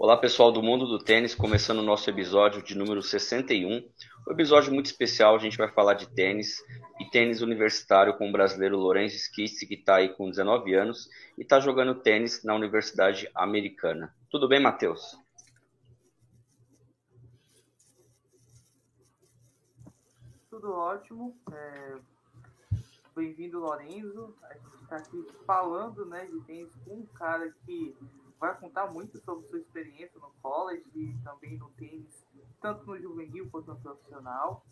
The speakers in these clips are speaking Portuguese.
Olá pessoal do mundo do tênis, começando o nosso episódio de número 61. Um episódio muito especial, a gente vai falar de tênis e tênis universitário com o brasileiro Lourenço Schist, que está aí com 19 anos e está jogando tênis na Universidade Americana. Tudo bem, Matheus? Tudo ótimo. É... Bem-vindo, Lorenzo. A gente está aqui falando né, de tênis com um cara que vai contar muito sobre sua experiência no college e também no tênis, tanto no juvenil quanto no profissional.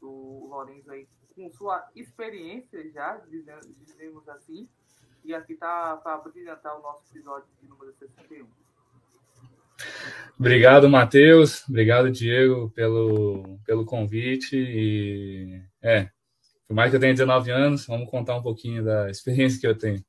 O Lourenço aí com sua experiência já, dizemos assim, e aqui está para brilhantar o nosso episódio de número 61. Obrigado, Matheus. Obrigado, Diego, pelo, pelo convite. E é, por mais que eu tenha 19 anos, vamos contar um pouquinho da experiência que eu tenho.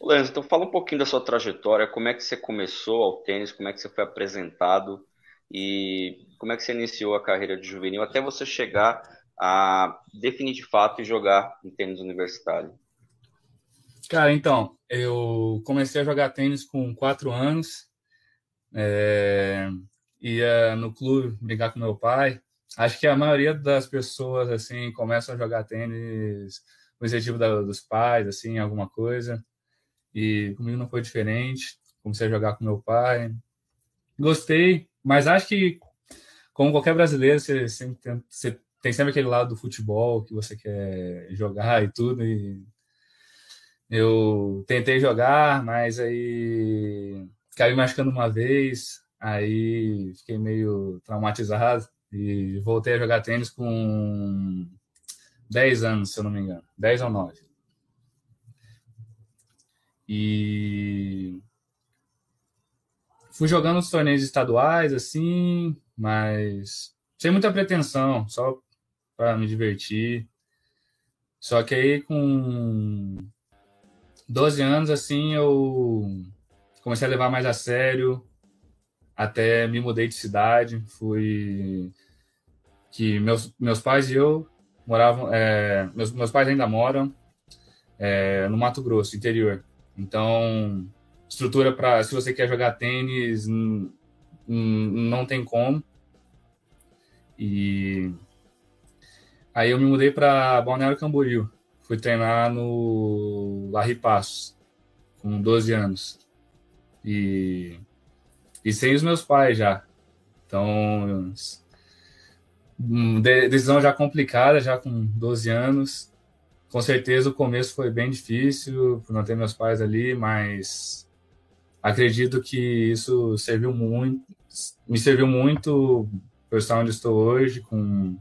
Lenzo, então fala um pouquinho da sua trajetória, como é que você começou ao tênis, como é que você foi apresentado e como é que você iniciou a carreira de juvenil até você chegar a definir de fato e jogar em tênis universitário. Cara, então, eu comecei a jogar tênis com quatro anos, é, ia no clube brincar com meu pai. Acho que a maioria das pessoas, assim, começam a jogar tênis no incentivo da, dos pais, assim, alguma coisa. E comigo não foi diferente. Comecei a jogar com meu pai. Gostei, mas acho que, como qualquer brasileiro, você, sempre tem, você tem sempre aquele lado do futebol que você quer jogar e tudo. E eu tentei jogar, mas aí caí machucando uma vez, aí fiquei meio traumatizado e voltei a jogar tênis com 10 anos, se eu não me engano, 10 ou 9. E fui jogando os torneios estaduais, assim, mas sem muita pretensão, só para me divertir. Só que aí com 12 anos, assim, eu comecei a levar mais a sério, até me mudei de cidade, fui que meus, meus pais e eu moravam, é, meus, meus pais ainda moram é, no Mato Grosso, interior. Então, estrutura para se você quer jogar tênis, não tem como. E aí eu me mudei para Balneário Camboriú. Fui treinar no Larry Passos com 12 anos. E e sem os meus pais já. Então, decisão já complicada, já com 12 anos com certeza o começo foi bem difícil por não ter meus pais ali, mas acredito que isso serviu muito, me serviu muito para estar onde estou hoje, com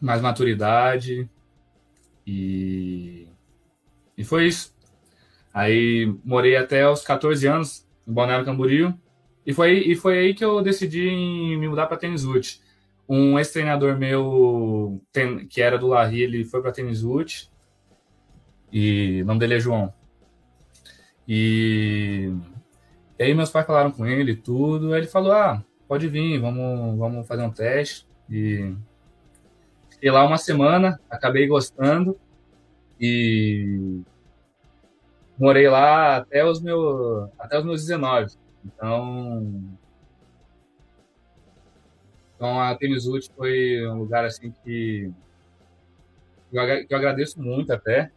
mais maturidade e, e foi isso. Aí morei até os 14 anos em Balneário Camboriú e foi, e foi aí que eu decidi me mudar para Tênis Ute um ex-treinador meu, que era do Larry, ele foi para Tênis Wood. E o nome dele é João. E, e aí meus pais falaram com ele tudo. Aí ele falou: Ah, pode vir, vamos, vamos fazer um teste. E fiquei lá uma semana, acabei gostando. E morei lá até os meus, até os meus 19. Então, então a Tênis Ult foi um lugar assim que eu, agradeço muito até.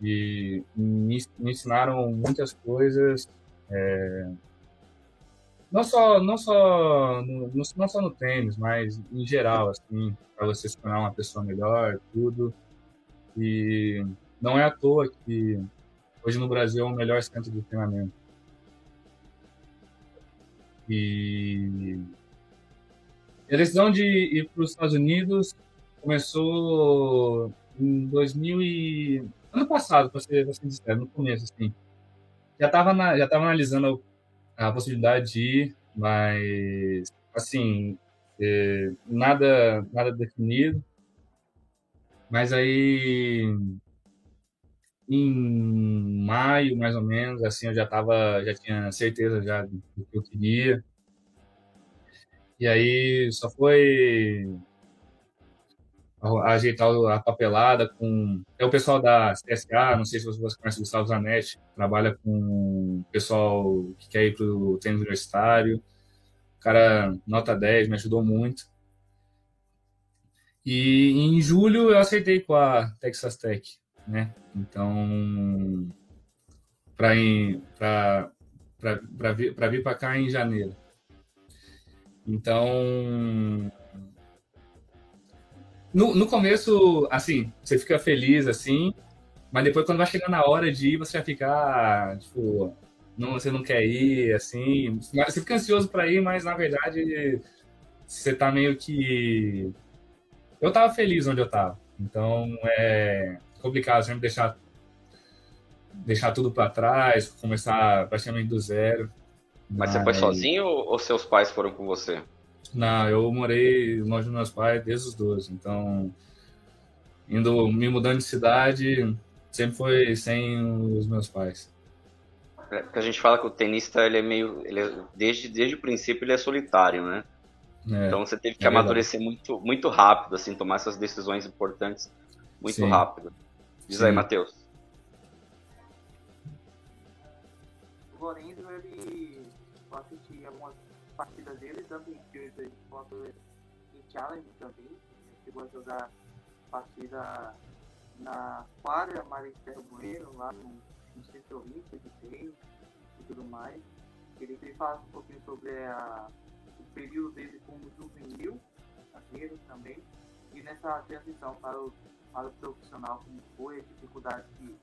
E me, me ensinaram muitas coisas. É, não só não só no, não só no tênis, mas em geral assim, para você se tornar uma pessoa melhor, tudo. E não é à toa que hoje no Brasil é o melhor centro de treinamento. E a decisão de ir para os Estados Unidos começou em 2000 e... ano passado, para ser, sincero, no começo, assim. Já estava já tava analisando a, possibilidade de ir, mas, assim, é, nada, nada definido. Mas aí, em maio, mais ou menos, assim, eu já tava, já tinha certeza já do que eu queria. E aí só foi ajeitar a papelada com. É o pessoal da CSA, não sei se você conhece o Gustavo Zanetti, trabalha com o pessoal que quer ir para o tênis universitário. O cara, nota 10, me ajudou muito. E em julho eu aceitei com a Texas Tech, né? Então, para vir para cá em janeiro. Então, no, no começo, assim, você fica feliz, assim, mas depois quando vai chegar na hora de ir, você vai ficar, tipo, não, você não quer ir, assim, você fica ansioso para ir, mas na verdade você tá meio que... Eu tava feliz onde eu tava, então é complicado sempre deixar deixar tudo para trás, começar praticamente do zero. Mas, você foi sozinho ou seus pais foram com você? Não, eu morei longe dos meus pais desde os 12, então indo me mudando de cidade sempre foi sem os meus pais. É, porque a gente fala que o tenista ele é meio, ele é, desde desde o princípio ele é solitário, né? É, então você teve que é amadurecer muito muito rápido, assim, tomar essas decisões importantes muito Sim. rápido. Diz Sim. aí, Matheus. Lorenzo dele, tanto em Future quanto em Challenge também. Ele chegou a jogar partida na quadra Maristela Bueno, lá no, no Centro Olímpico de Tênis e tudo mais. Queria que ele falasse um pouquinho sobre a, o período dele como juvenil, zagueiro também, e nessa transição para o, para o profissional, como foi, a dificuldade que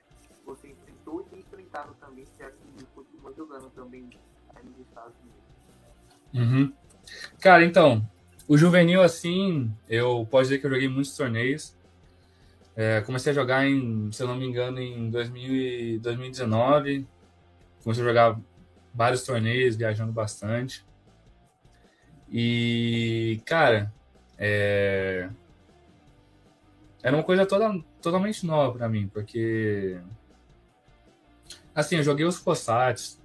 você enfrentou e tem enfrentado também, já que continua jogando também aí nos Estados Unidos. Uhum. Cara, então, o juvenil, assim, eu posso dizer que eu joguei muitos torneios. É, comecei a jogar, em, se eu não me engano, em 2000 2019. Comecei a jogar vários torneios, viajando bastante. E, cara, é... era uma coisa toda, totalmente nova para mim, porque. Assim, eu joguei os Cossats,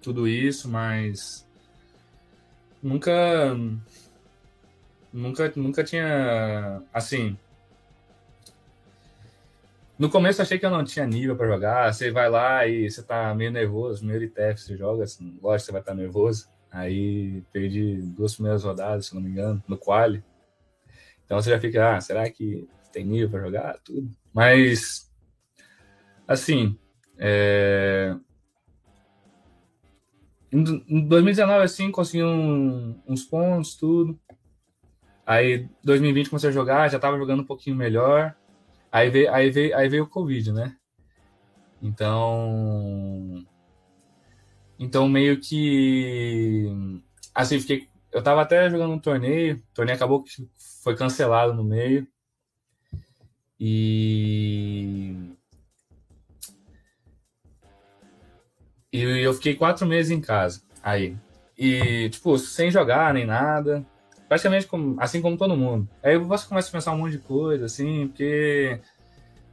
tudo isso, mas nunca nunca nunca tinha assim no começo achei que eu não tinha nível para jogar você vai lá e você tá meio nervoso meio ITF você joga assim, lógico você vai estar tá nervoso. Aí perdi duas primeiras rodadas se não me engano no quali. Então você já fica ah, será que tem nível para jogar? Tudo. Mas assim é, em 2019, assim, consegui um, uns pontos, tudo. Aí, 2020, comecei a jogar, já tava jogando um pouquinho melhor. Aí veio, aí veio, aí veio o Covid, né? Então. Então, meio que. Assim, fiquei. Eu tava até jogando um torneio, o torneio acabou que foi cancelado no meio. E E eu fiquei quatro meses em casa. Aí. E, tipo, sem jogar nem nada. Praticamente como, assim como todo mundo. Aí você começa a pensar um monte de coisa, assim, porque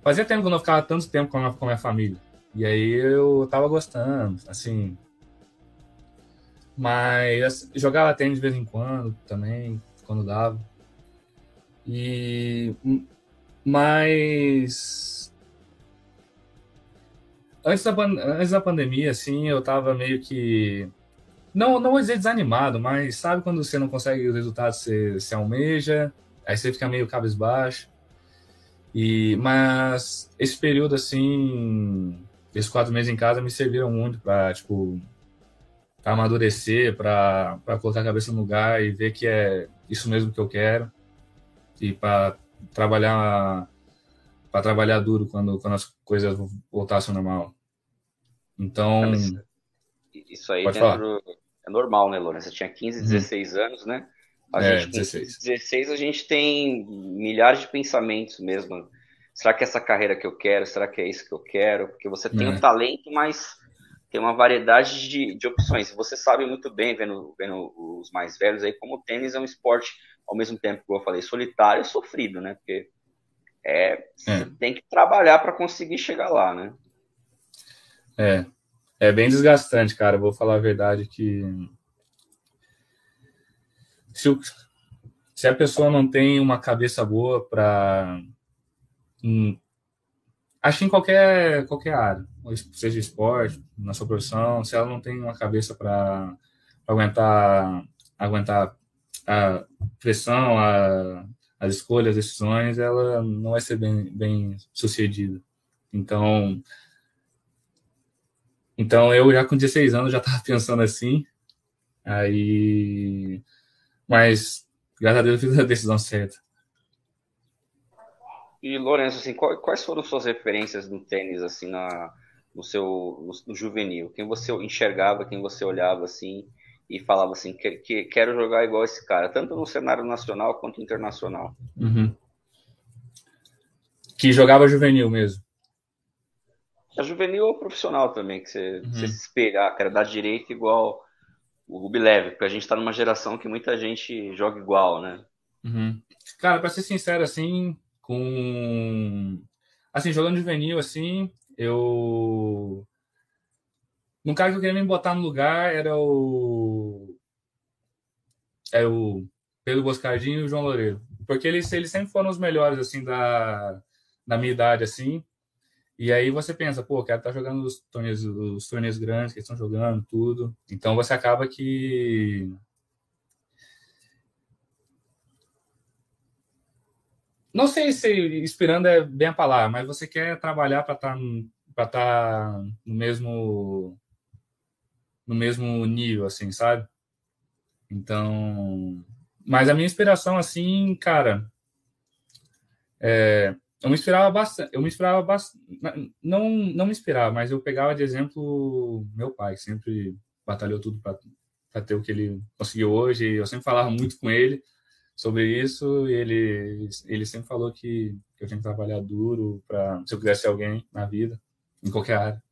fazia tempo que eu não ficava tanto tempo com a, com a minha família. E aí eu tava gostando, assim. Mas assim, jogava tênis de vez em quando também, quando dava. E. Mas antes da, antes da pandemia, assim, eu tava meio que. Não, não vou dizer desanimado, mas sabe quando você não consegue os resultados que você, você almeja, aí você fica meio cabisbaixo. E, mas esse período, assim, esses quatro meses em casa me serviram muito para, tipo, pra amadurecer, para colocar a cabeça no lugar e ver que é isso mesmo que eu quero. E para trabalhar para trabalhar duro quando, quando as coisas voltassem ao normal. Então. Isso aí dentro, é normal, né, Lourenço? Você tinha 15, 16 uhum. anos, né? A é, gente, 16. 16 a gente tem milhares de pensamentos mesmo. Será que é essa carreira que eu quero? Será que é isso que eu quero? Porque você tem o é. um talento, mas tem uma variedade de, de opções. Você sabe muito bem, vendo, vendo os mais velhos aí, como o tênis é um esporte, ao mesmo tempo que eu falei, solitário e sofrido, né? Porque é, é. tem que trabalhar para conseguir chegar lá, né? É, é bem desgastante, cara. Vou falar a verdade que se o, se a pessoa não tem uma cabeça boa para acho que em qualquer qualquer área, seja esporte, na sua profissão, se ela não tem uma cabeça para aguentar aguentar a pressão, a, as escolhas, as decisões, ela não vai ser bem, bem sucedida. Então, então eu já com 16 anos já estava pensando assim, aí, mas graças a Deus eu fiz a decisão certa. E Lourenço, assim, quais foram suas referências no tênis, assim, na, no seu no, no juvenil? Quem você enxergava, quem você olhava assim e falava assim, que, que, quero jogar igual esse cara, tanto no cenário nacional quanto internacional. Uhum. Que jogava juvenil mesmo. A juvenil é o profissional também, que você, uhum. você se espelhar, cara, dar direito igual o Ruby Leve, porque a gente está numa geração que muita gente joga igual, né? Uhum. Cara, para ser sincero, assim, com. Assim, jogando juvenil, assim, eu um cara que eu queria me botar no lugar era o. É o Pedro Boscardinho e o João Loureiro. Porque eles, eles sempre foram os melhores, assim, da, da minha idade, assim. E aí você pensa, pô, quero estar tá jogando os torneios, os torneios grandes que estão jogando, tudo. Então você acaba que. Não sei se inspirando é bem a palavra, mas você quer trabalhar para estar tá, tá no mesmo no mesmo nível, assim, sabe? Então, mas a minha inspiração, assim, cara, é, eu me inspirava bastante, eu me inspirava bastante, não, não me inspirava, mas eu pegava de exemplo meu pai, que sempre batalhou tudo para ter o que ele conseguiu hoje, eu sempre falava muito com ele sobre isso, e ele, ele sempre falou que, que eu tinha que trabalhar duro para se eu ser alguém na vida, em qualquer área.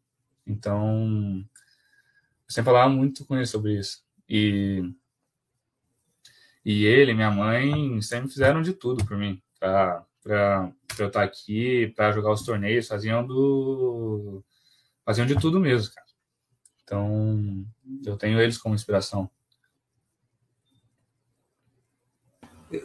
Então, eu sempre falava muito com ele sobre isso. E, e ele, minha mãe, sempre fizeram de tudo por mim, para eu estar aqui, para jogar os torneios, faziam do faziam de tudo mesmo, cara. Então, eu tenho eles como inspiração.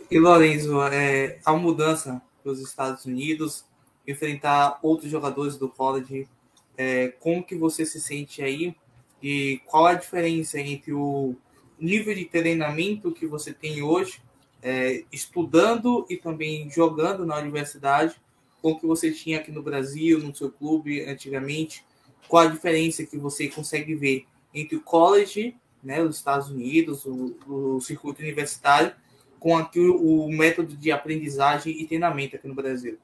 E Lorenzo, é, a mudança para os Estados Unidos, enfrentar outros jogadores do college, é, como que você se sente aí e qual a diferença entre o nível de treinamento que você tem hoje, é, estudando e também jogando na universidade, com o que você tinha aqui no Brasil, no seu clube antigamente? Qual a diferença que você consegue ver entre o college, né, os Estados Unidos, o, o circuito universitário, com aqui o, o método de aprendizagem e treinamento aqui no Brasil?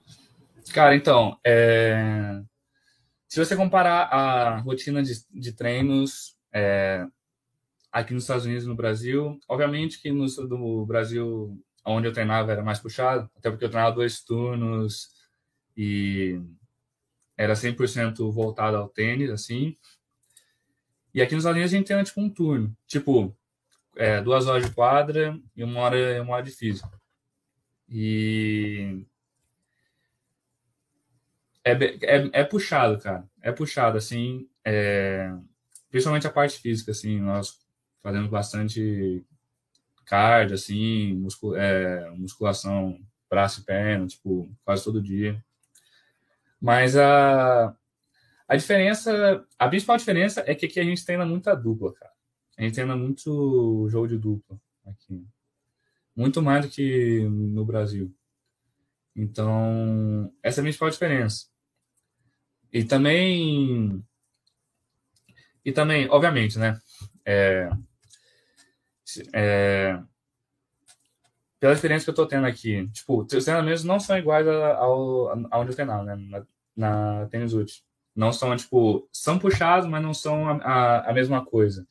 Cara, então, é... Se você comparar a rotina de, de treinos é, aqui nos Estados Unidos e no Brasil, obviamente que no do Brasil, onde eu treinava, era mais puxado, até porque eu treinava dois turnos e era 100% voltado ao tênis, assim. E aqui nos Estados Unidos a gente treina tipo um turno, tipo é, duas horas de quadra e uma hora, uma hora de físico. E é, é, é puxado, cara. É puxado, assim. É, principalmente a parte física, assim. Nós fazemos bastante cardio, assim, é, musculação, braço e perna, tipo, quase todo dia. Mas a, a diferença, a principal diferença é que aqui a gente treina muita dupla, cara. A gente treina muito jogo de dupla aqui. Muito mais do que no Brasil. Então, essa é a principal diferença. E também. E também, obviamente, né? É, é, pela experiência que eu tô tendo aqui, tipo, os treinamentos não são iguais ao, eu treinava, né? Na, na Tênis Ult. Não são, tipo, são puxados, mas não são a, a, a, mesma coisa.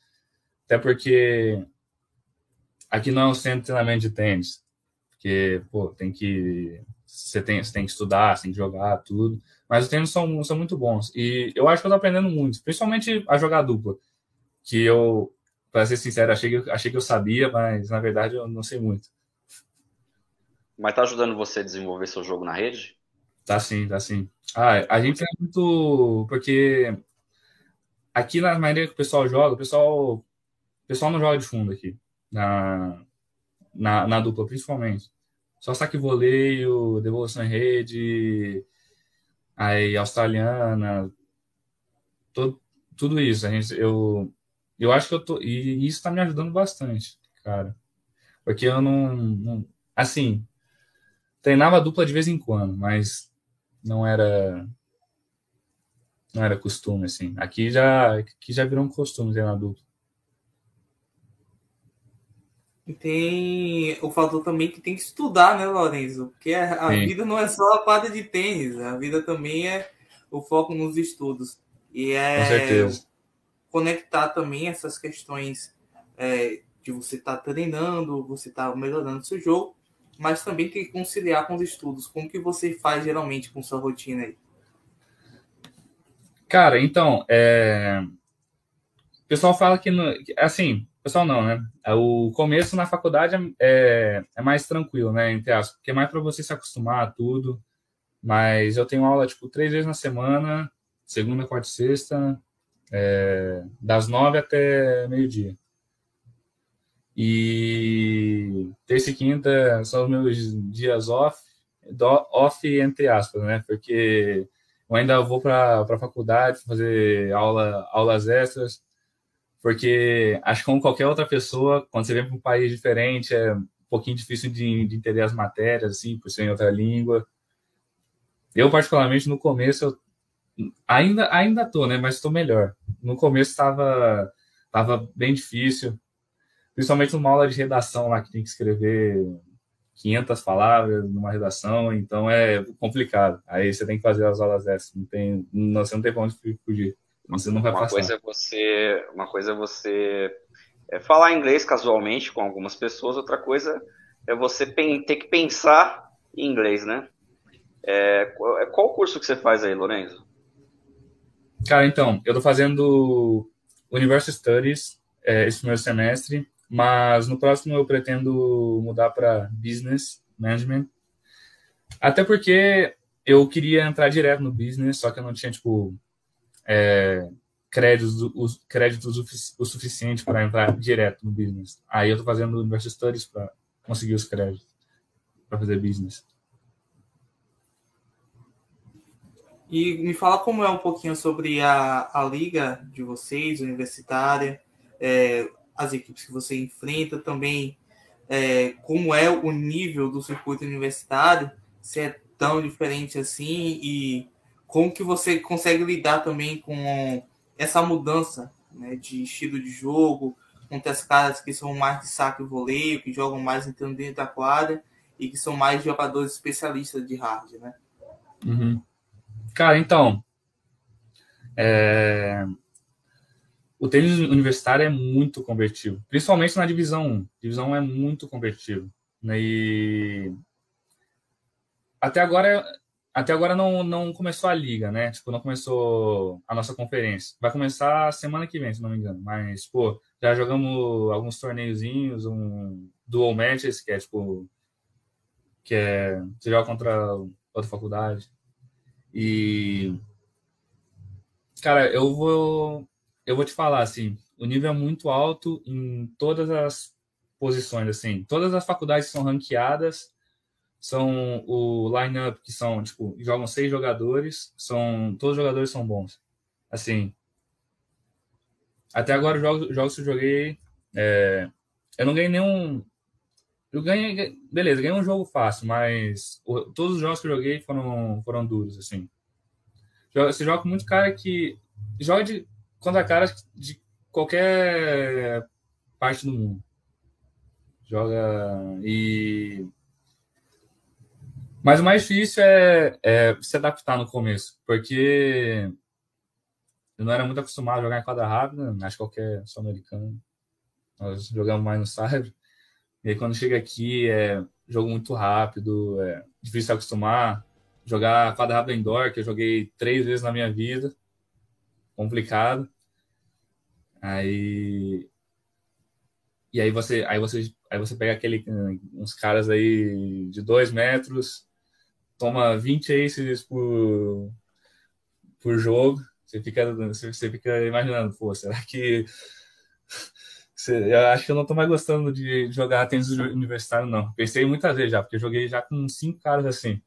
Até porque aqui não é um centro de treinamento de tênis. Porque, pô, tem que. Você tem, você tem que estudar, você tem que jogar, tudo. Mas os treinos são, são muito bons. E eu acho que eu tô aprendendo muito, principalmente a jogar dupla. Que eu, para ser sincero, achei que, achei que eu sabia, mas na verdade eu não sei muito. Mas tá ajudando você a desenvolver seu jogo na rede? Tá sim, tá sim. Ah, a gente é muito. Porque aqui na maneira que o pessoal joga, o pessoal, o pessoal não joga de fundo aqui. Na, na, na dupla, principalmente. Só saque voleio, devolução em rede, aí australiana, todo, tudo isso. A gente, eu, eu acho que eu tô. E isso está me ajudando bastante, cara. Porque eu não, não. Assim, treinava dupla de vez em quando, mas não era. Não era costume, assim. Aqui já, aqui já virou um costume treinar dupla. E tem o fator também que tem que estudar, né, Lorenzo? Porque a, vida não é só a quadra de tênis, a vida também é o foco nos estudos. E é conectar também essas questões é, de você estar tá treinando, você estar tá melhorando seu jogo, mas também tem que conciliar com os estudos. Como que você faz geralmente com sua rotina aí? Cara, então, é... o pessoal fala que, no... assim, pessoal não, né? É, o começo na faculdade é, é mais tranquilo, né? Entre aspas, porque é mais para você se acostumar a tudo. Mas eu tenho aula, tipo, três vezes na semana, segunda, quarta e sexta, é, das nove até meio-dia. E terça e quinta são os meus dias off, off entre aspas, né? Porque eu ainda vou para a faculdade fazer aula, aulas extras, porque acho que como qualquer outra pessoa, quando você vem para um país diferente, é um pouquinho difícil de, de entender as matérias, assim, por ser em outra língua. Eu, particularmente, no começo, eu ainda ainda tô, né? Mas estou melhor. No começo estava tava bem difícil, principalmente numa aula de redação lá que tem que escrever 500 palavras numa redação, então é complicado. Aí você tem que fazer as aulas dessas, não tem, não, você não tem pra onde fugir. Você não vai uma passar. Coisa é você, uma coisa é você é falar inglês casualmente com algumas pessoas, outra coisa é você ter que pensar em inglês, né? É, qual o curso que você faz aí, Lorenzo? Cara, então, eu tô fazendo University Studies é, esse primeiro semestre, mas no próximo eu pretendo mudar para Business Management. Até porque eu queria entrar direto no business, só que eu não tinha, tipo, é, créditos, o, créditos o, suficiente para entrar direto no business. Aí eu estou fazendo University Studies para conseguir os créditos para fazer business. E me fala como é um pouquinho sobre a, a liga de vocês, universitária, é, as equipes que você enfrenta, também é, como é o nível do circuito universitário, se é tão diferente assim e como que você consegue lidar também com essa mudança né, de estilo de jogo, com as caras que são mais de saque e voleio, que jogam mais entrando dentro da quadra e que são mais jogadores especialistas de hard, né? Uhum. Cara, então, é... o tênis universitário é muito competitivo, principalmente na divisão 1. A divisão 1 é muito competitivo. Né? E até agora até agora não, não começou a liga, né? Tipo, não começou a nossa conferência. Vai começar semana que vem, se não me engano. Mas, pô, já jogamos alguns torneiozinhos, um dual matches, que é tipo. Que é. Você joga contra outra faculdade. E. Cara, eu vou. Eu vou te falar, assim, o nível é muito alto em todas as posições, assim. Todas as faculdades são ranqueadas são o line-up que são, tipo, jogam seis jogadores, são todos os jogadores são bons. Assim, até agora os jogos, jogos que eu joguei, é, eu não ganhei nenhum. Eu ganhei, beleza, ganhei um jogo fácil, mas todos os jogos que eu joguei foram, foram duros, assim. Você joga com muito cara que joga de, contra caras de qualquer parte do mundo. Joga e mas o mais difícil é, é, se adaptar no começo, porque eu não era muito acostumado a jogar em quadra rápida, acho que qualquer sul-americano. Nós jogamos mais no Cyber. E aí quando chega aqui é jogo muito rápido, é difícil se acostumar. Jogar quadra rápida indoor, que eu joguei três vezes na minha vida, complicado. Aí e aí você aí você aí você pega aquele uns caras aí de dois metros toma 20 aces por, por jogo, você fica, você fica imaginando, pô, será que Eu acho que eu não tô mais gostando de jogar tênis universitário, não. Pensei muitas vezes já, porque eu joguei já com cinco caras assim.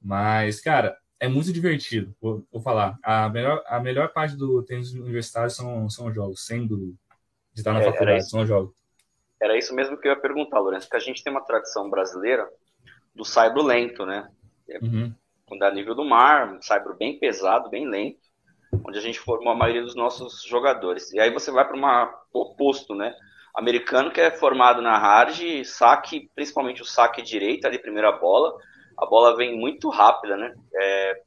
Mas, cara, é muito divertido, vou, vou, falar. A melhor, a melhor parte do tênis universitário são, são os jogos, sem dúvida. De estar na é, faculdade, são os jogos. Era isso mesmo que eu ia perguntar, Lourenço, que a gente tem uma tradição brasileira do saibro lento, né? Uhum. Quando é a nível do mar, um saibro bem pesado, bem lento, onde a gente formou a maioria dos nossos jogadores. E aí você vai para o oposto, né? Americano que é formado na hard, saque, principalmente o saque direito, ali, primeira bola, a bola vem muito rápida, né? É,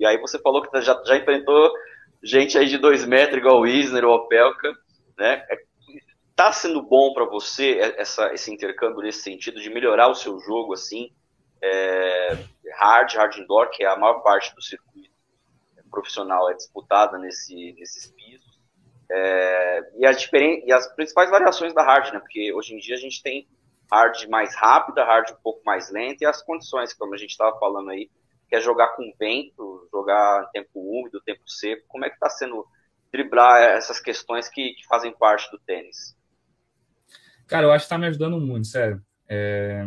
e aí você falou que já, já enfrentou gente aí de dois metros, igual o Isner ou o Pelka, né? É, tá sendo bom para você essa, esse intercâmbio nesse sentido de melhorar o seu jogo, assim, é, hard, hard indoor, que é a maior parte do circuito profissional é disputada nesse, nesses pisos. É, e, as e as principais variações da hard, né? Porque hoje em dia a gente tem hard mais rápida, hard um pouco mais lenta, e as condições, como a gente estava falando aí, que é jogar com vento, jogar em tempo úmido, tempo seco. Como é que está sendo driblar essas questões que, que, fazem parte do tênis? Cara, eu acho que está me ajudando muito, sério. É...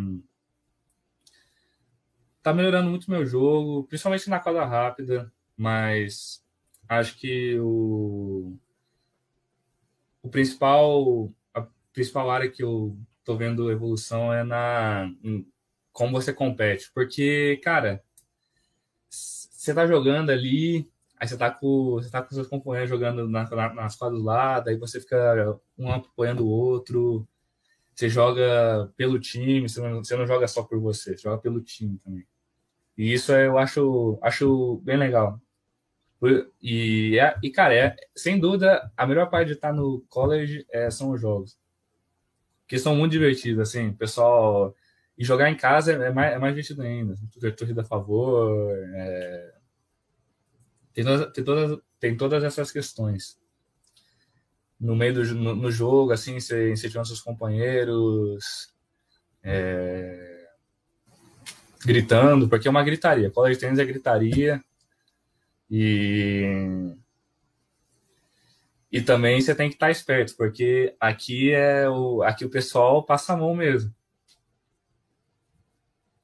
Tá melhorando muito meu jogo, principalmente na quadra rápida, mas acho que o, o principal, a principal área que eu tô vendo evolução é na como você compete. Porque, cara, você tá jogando ali, aí você tá com, você tá com seus companheiros jogando na, na, nas quadras lá, daí você fica um apoiando o outro. Você joga pelo time, você não, você não joga só por você, você joga pelo time também. E isso eu acho, acho bem legal. E, é, e cara, é, sem dúvida, a melhor parte de estar no college é, são os jogos que são muito divertidos, assim, pessoal. E jogar em casa é mais, é mais divertido ainda. Torcida a favor. É... Tem, todas, tem, todas, tem todas essas questões. No meio do no, no jogo, assim, você incentivando seus companheiros. É... Gritando, porque é uma gritaria. College tênis é gritaria. E e também você tem que estar esperto, porque aqui é o aqui o pessoal passa a mão mesmo.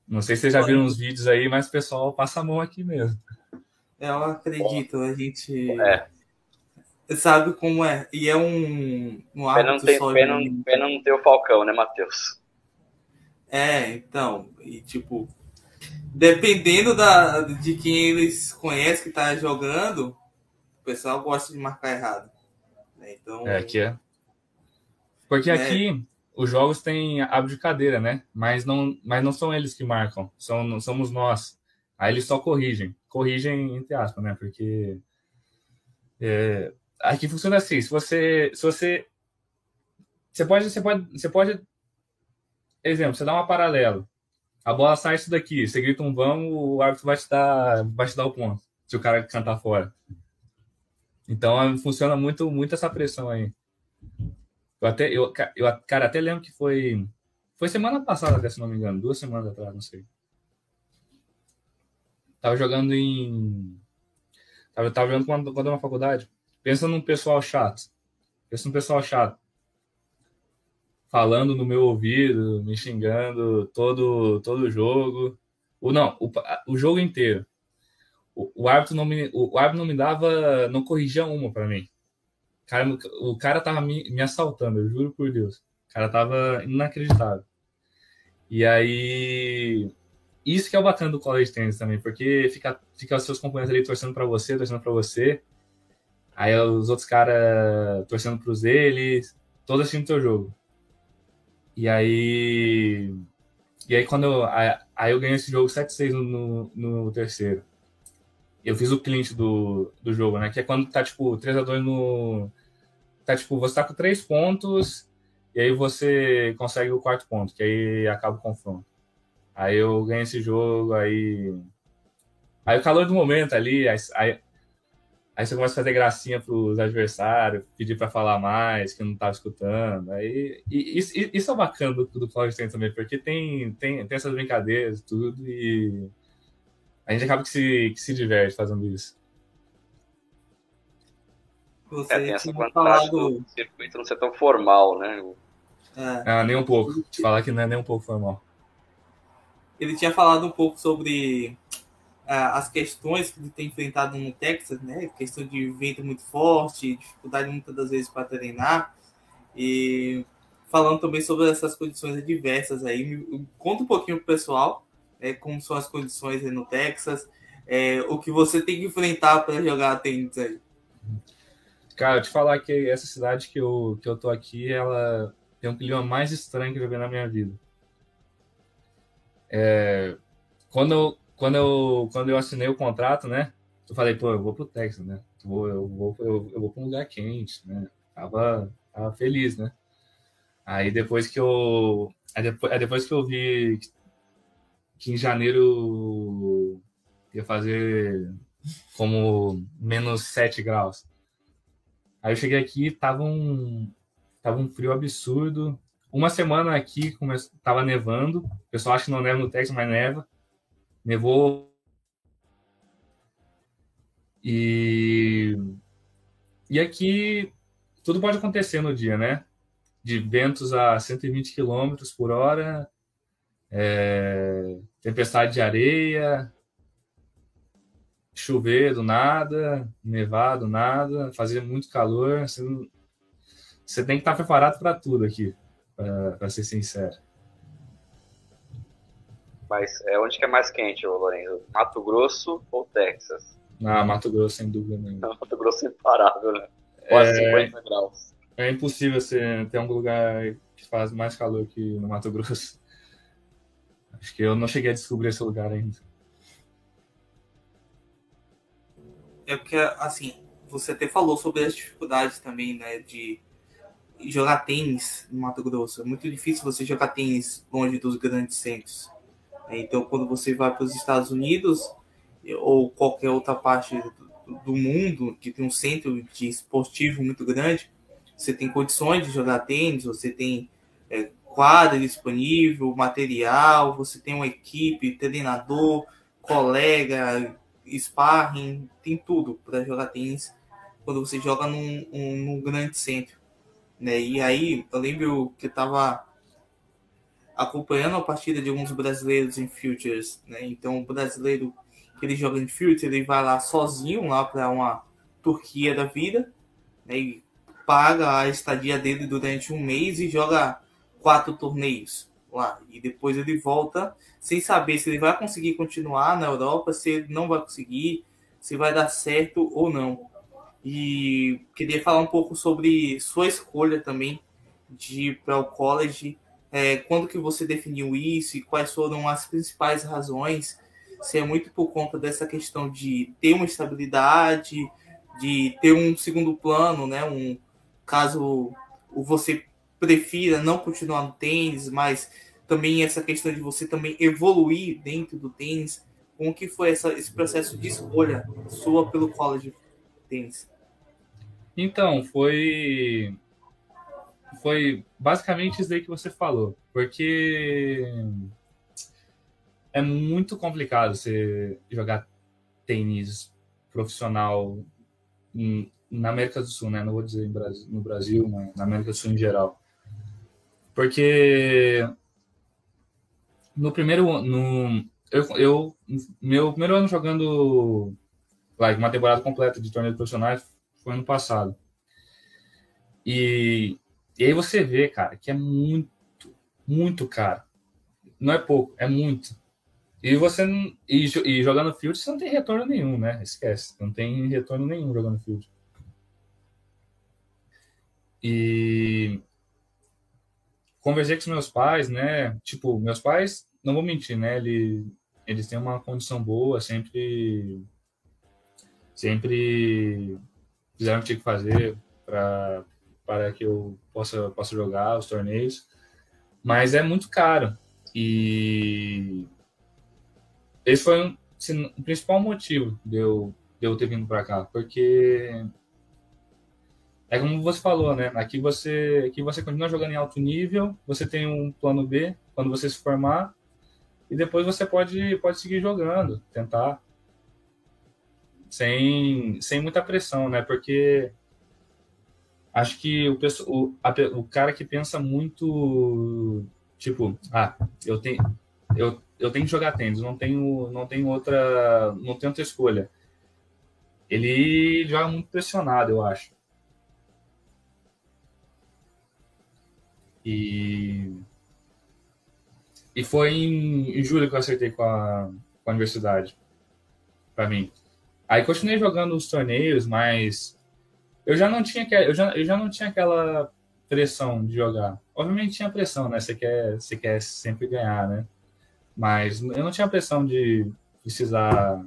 Não sei se vocês já viram uns vídeos aí, mas o pessoal passa a mão aqui mesmo. Eu acredito, a gente é. sabe como é. E é um, um hábito pena não, tem, só pena, de... pena não ter o Falcão, né, Matheus? É, então, e tipo, dependendo da, de quem eles conhecem que tá jogando, o pessoal gosta de marcar errado. Né? Então, é, aqui é. Porque né? aqui os jogos têm abdicadeira, né? Mas não, mas não são eles que marcam, são, somos nós. Aí eles só corrigem. Corrigem, entre aspas, né? Porque é, aqui funciona assim. Se você. Se você. Você pode, você pode. Você pode. Exemplo, você dá uma paralela. A bola sai isso daqui, você grita um vamos, o árbitro vai te dar, vai te dar o ponto. Se o cara cantar fora. Então funciona muito, muito essa pressão aí. Eu até, eu, eu, cara, até lembro que foi, foi semana passada, se não me engano, duas semanas atrás, não sei. Tava jogando em, tava, tava jogando quando, quando na faculdade. Pensa num pessoal chato. Pensa num pessoal chato. Falando no meu ouvido, me xingando todo todo o jogo. Ou não, o, o jogo inteiro o, árbitro não me, o, árbitro não me dava, não corrigia uma para mim. Cara, o cara tava me, me assaltando, eu juro por Deus. O cara tava inacreditável. E aí, isso que é o bacana do college tennis também, porque fica, fica os seus companheiros ali torcendo para você, torcendo para você. Aí os outros caras torcendo pros eles, todo assistindo teu jogo. E aí. E aí quando eu. Aí, eu ganhei esse jogo 7-6 no, no, terceiro eu fiz o clint do, do jogo, né? Que é quando tá, tipo, 3x2 no. Tá, tipo, você tá com três pontos e aí você consegue o quarto ponto, que aí acaba o confronto. Aí eu ganhei esse jogo, aí. Aí o calor do momento ali, aí, aí você começa a fazer gracinha pros adversários, pedir para falar mais, que não tava escutando. Aí, e, isso, isso é bacana do, do Cloud tem também, porque tem, tem, tem essas brincadeiras tudo e a gente acaba que se, que se diverte fazendo isso. você é, tem essa vantagem do circuito não ser tão formal, né? É. Ah, nem um pouco. Te falar que não é nem um pouco formal. Ele tinha falado um pouco sobre as questões que ele tem enfrentado no Texas, né? Questão de vento muito forte, dificuldade muitas das vezes para treinar. E falando também sobre essas condições adversas aí. Conta um pouquinho pro pessoal é, como são as condições aí no Texas, é, o que você tem que enfrentar para jogar tênis aí. Cara, te falar que essa cidade que eu, que eu tô aqui, ela tem um clima mais estranho que eu vi na minha vida. É, quando, eu, quando, eu, quando eu assinei o contrato, né? Eu falei, pô, eu vou pro Texas, né? Eu vou, eu vou, eu, eu vou pra um lugar quente, né? Tava, tava feliz, né? Aí depois que eu. Aí depois, aí depois que eu vi que em janeiro ia fazer como menos 7 graus. Aí eu cheguei aqui, tava um, tava um frio absurdo. Uma semana aqui come... tava nevando. O pessoal acha que não neva no Texas, mas neva. Nevou. E, e aqui tudo pode acontecer no dia, né? De ventos a 120 km por hora, é... tempestade de areia, chover do nada, nevar do nada, fazer muito calor. Você, você tem que estar preparado para tudo aqui, para ser sincero. Mas é onde que é mais quente, Lourenço? Mato Grosso ou Texas? Ah, Mato Grosso, sem dúvida nenhuma. Mato Grosso é imparável, né? Quase é... 50 graus. É impossível você ter um lugar que faz mais calor que no Mato Grosso. Acho que eu não cheguei a descobrir esse lugar ainda. é porque, assim, você até falou sobre as dificuldades também, né, de jogar tênis no Mato Grosso. É muito difícil você jogar tênis longe dos grandes centros. Então, quando você vai para os Estados Unidos ou qualquer outra parte do mundo que tem um centro de esportivo muito grande, você tem condições de jogar tênis, você tem é, quadra disponível, material, você tem uma equipe, treinador, colega, sparring, tem tudo para jogar tênis quando você joga num, um, num grande centro. Né? E aí eu lembro que eu estava acompanhando a partida de alguns brasileiros em Futures. Né? Então o brasileiro que ele joga em Futures, ele vai lá sozinho lá para uma Turquia da vida né? e paga a estadia dele durante um mês e joga quatro torneios lá. E depois ele volta sem saber se ele vai conseguir continuar na Europa, se ele não vai conseguir, se vai dar certo ou não. E queria falar um pouco sobre sua escolha também de para o college. É, quando que você definiu isso e quais foram as principais razões? Se é muito por conta dessa questão de ter uma estabilidade, de ter um segundo plano, né? Um caso você prefira não continuar no tênis, mas também essa questão de você também evoluir dentro do tênis. Como que foi essa, esse processo de escolha sua pelo college tênis? Então, foi foi basicamente isso aí que você falou, porque é muito complicado você jogar tênis profissional na América do Sul, né? Não vou dizer no Brasil, mas na América do Sul em geral. Porque no primeiro no eu, eu meu primeiro ano jogando like, uma temporada completa de torneios profissionais foi ano passado. E, e aí você vê, cara, que é muito, muito caro. Não é pouco, é muito. E você e, e jogando field você não tem retorno nenhum, né? Esquece, não tem retorno nenhum jogando field. E conversei com os meus pais, né? Tipo, meus pais, não vou mentir, né? Eles, eles têm uma condição boa, sempre sempre fizeram o que tinha que fazer para para que eu possa possa jogar os torneios, mas é muito caro e esse foi assim, o principal motivo de eu, de eu ter vindo para cá, porque é como você falou, né? Aqui você, aqui você continua jogando em alto nível, você tem um plano B quando você se formar, e depois você pode, pode seguir jogando, tentar. Sem, sem muita pressão, né? Porque acho que o, o, a, o cara que pensa muito, tipo, ah, eu tenho, eu, eu tenho que jogar tênis, não tenho, não tenho outra, não tenho outra escolha. Ele joga muito pressionado, eu acho. E e foi em, em julho que eu acertei com a, com a universidade, para mim. Aí continuei jogando os torneios, mas eu já não tinha eu já, eu já não tinha aquela pressão de jogar. Obviamente tinha pressão, né? Você quer, você quer sempre ganhar, né? Mas eu não tinha pressão de precisar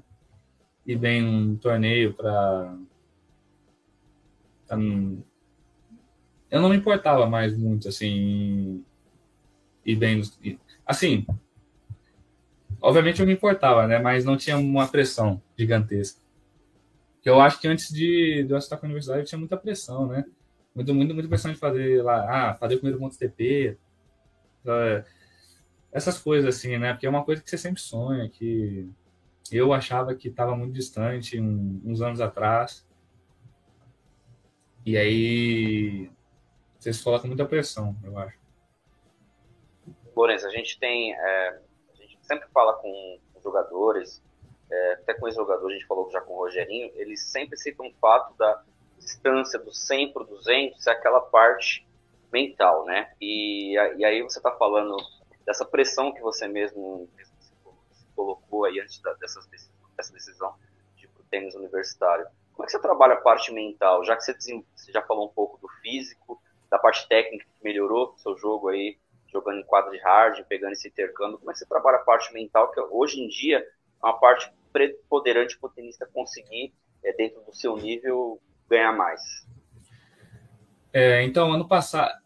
ir bem num torneio para eu não me importava mais muito assim ir bem Assim, obviamente eu me importava, né? Mas não tinha uma pressão gigantesca. Eu acho que antes de, de eu estar com a universidade eu tinha muita pressão, né? Muito, muito, muita pressão de fazer lá, ah, fazer o primeiro ponto TP. Essas coisas assim, né? Porque é uma coisa que você sempre sonha, que eu achava que estava muito distante um, uns anos atrás. E aí você se coloca muita pressão, eu acho. Lourenço, a gente tem. É, a gente sempre fala com jogadores, é, até com ex-jogadores, a gente falou já com o Rogerinho, eles sempre citam o fato da distância do 100 para o 200 é aquela parte mental, né? E, e aí você está falando dessa pressão que você mesmo, se colocou aí antes da, dessas, dessa decisão de ir para o tênis universitário. Como é que você trabalha a parte mental? Já que você, você já falou um pouco do físico, da parte técnica que melhorou seu jogo aí jogando em quadro de hard, pegando esse intercâmbio, como é que você trabalha a parte mental, que hoje em dia é uma parte preponderante para o tenista conseguir, é, dentro do seu nível, ganhar mais? É, então, ano passado.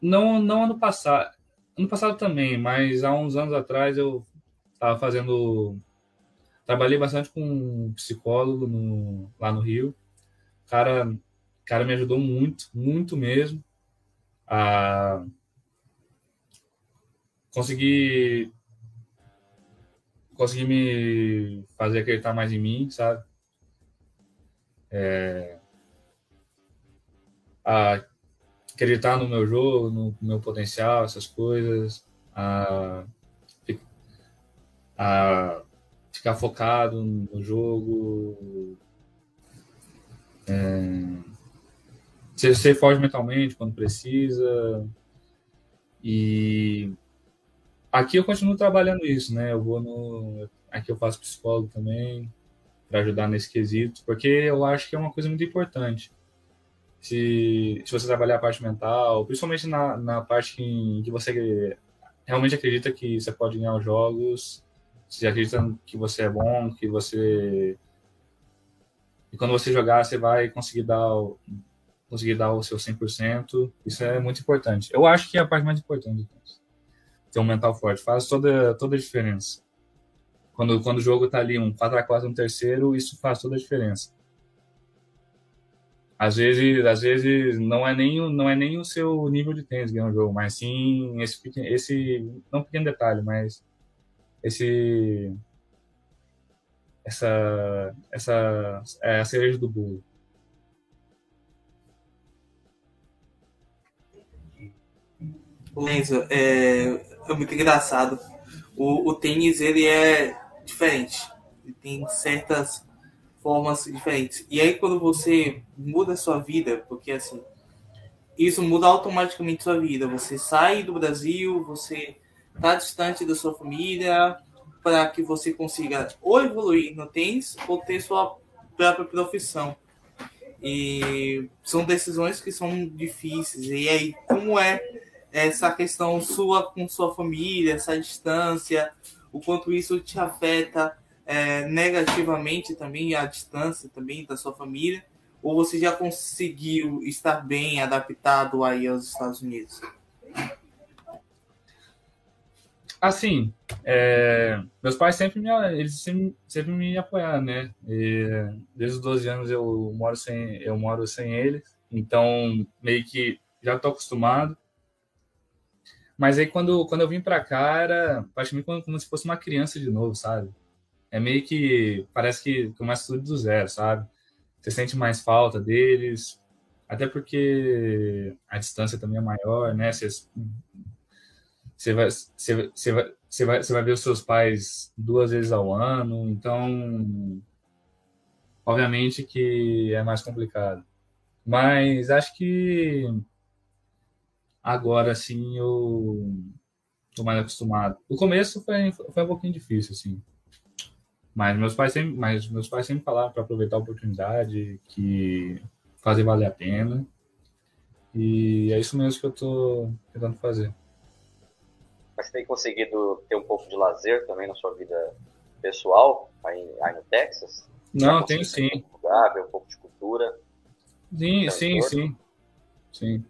Não, não ano passado. Ano passado também, mas há uns anos atrás eu estava fazendo. Trabalhei bastante com um psicólogo no, lá no Rio. O cara, cara me ajudou muito, muito mesmo a consegui consegui me fazer acreditar mais em mim, sabe? É, a acreditar no meu jogo, no meu potencial, essas coisas, a, a ficar focado no jogo, é, ser, ser forte mentalmente quando precisa e Aqui eu continuo trabalhando isso, né? Eu vou no. Aqui eu faço psicólogo também, para ajudar nesse quesito, porque eu acho que é uma coisa muito importante. Se, se você trabalhar a parte mental, principalmente na, na parte em que você realmente acredita que você pode ganhar os jogos, se acredita que você é bom, que você. E quando você jogar, você vai conseguir dar o, conseguir dar o seu 100%. Isso é muito importante. Eu acho que é a parte mais importante ter um mental forte. Faz toda, toda a diferença. Quando, quando o jogo tá ali um 4x4 no terceiro, isso faz toda a diferença. Às vezes, às vezes não é nem não é nem o seu nível de tênis ganhar um jogo, mas sim esse esse não pequeno detalhe, mas esse essa essa é a cereja do bolo. Lenzo, é, é muito engraçado. O, o tênis ele é diferente. Ele tem certas formas diferentes. E aí quando você muda a sua vida, porque assim, isso muda automaticamente sua vida. Você sai do Brasil, você está distante da sua família, para que você consiga ou evoluir no tênis ou ter sua própria profissão. E são decisões que são difíceis. E aí, como é essa questão sua com sua família, essa distância, o quanto isso te afeta é, negativamente também, a distância também da sua família, ou você já conseguiu estar bem adaptado aí aos Estados Unidos? Assim, é, meus pais sempre me, eles sempre, sempre me apoiaram, né? E, desde os 12 anos eu moro sem, eu moro sem eles, então meio que já estou acostumado. Mas aí quando, quando eu vim para cá, era praticamente como, como se fosse uma criança de novo, sabe? É meio que parece que começa tudo do zero, sabe? Você sente mais falta deles. até porque a distância também é maior, né? Você, você, vai, você, você, vai, você, vai, você vai ver os seus pais duas vezes ao ano, então, obviamente que é mais complicado. Mas acho que agora sim eu tô mais acostumado. O começo foi, foi um pouquinho difícil, assim. Mas meus pais sempre, mas meus pais sempre falaram para aproveitar a oportunidade, que fazer valer a pena. E é isso mesmo que eu tô tentando fazer. Mas você tem conseguido ter um pouco de lazer também na sua vida pessoal, aí, aí no Texas? Não, tenho sim. Um lugar, ver um pouco de cultura. Sim, sim, sim. Sim.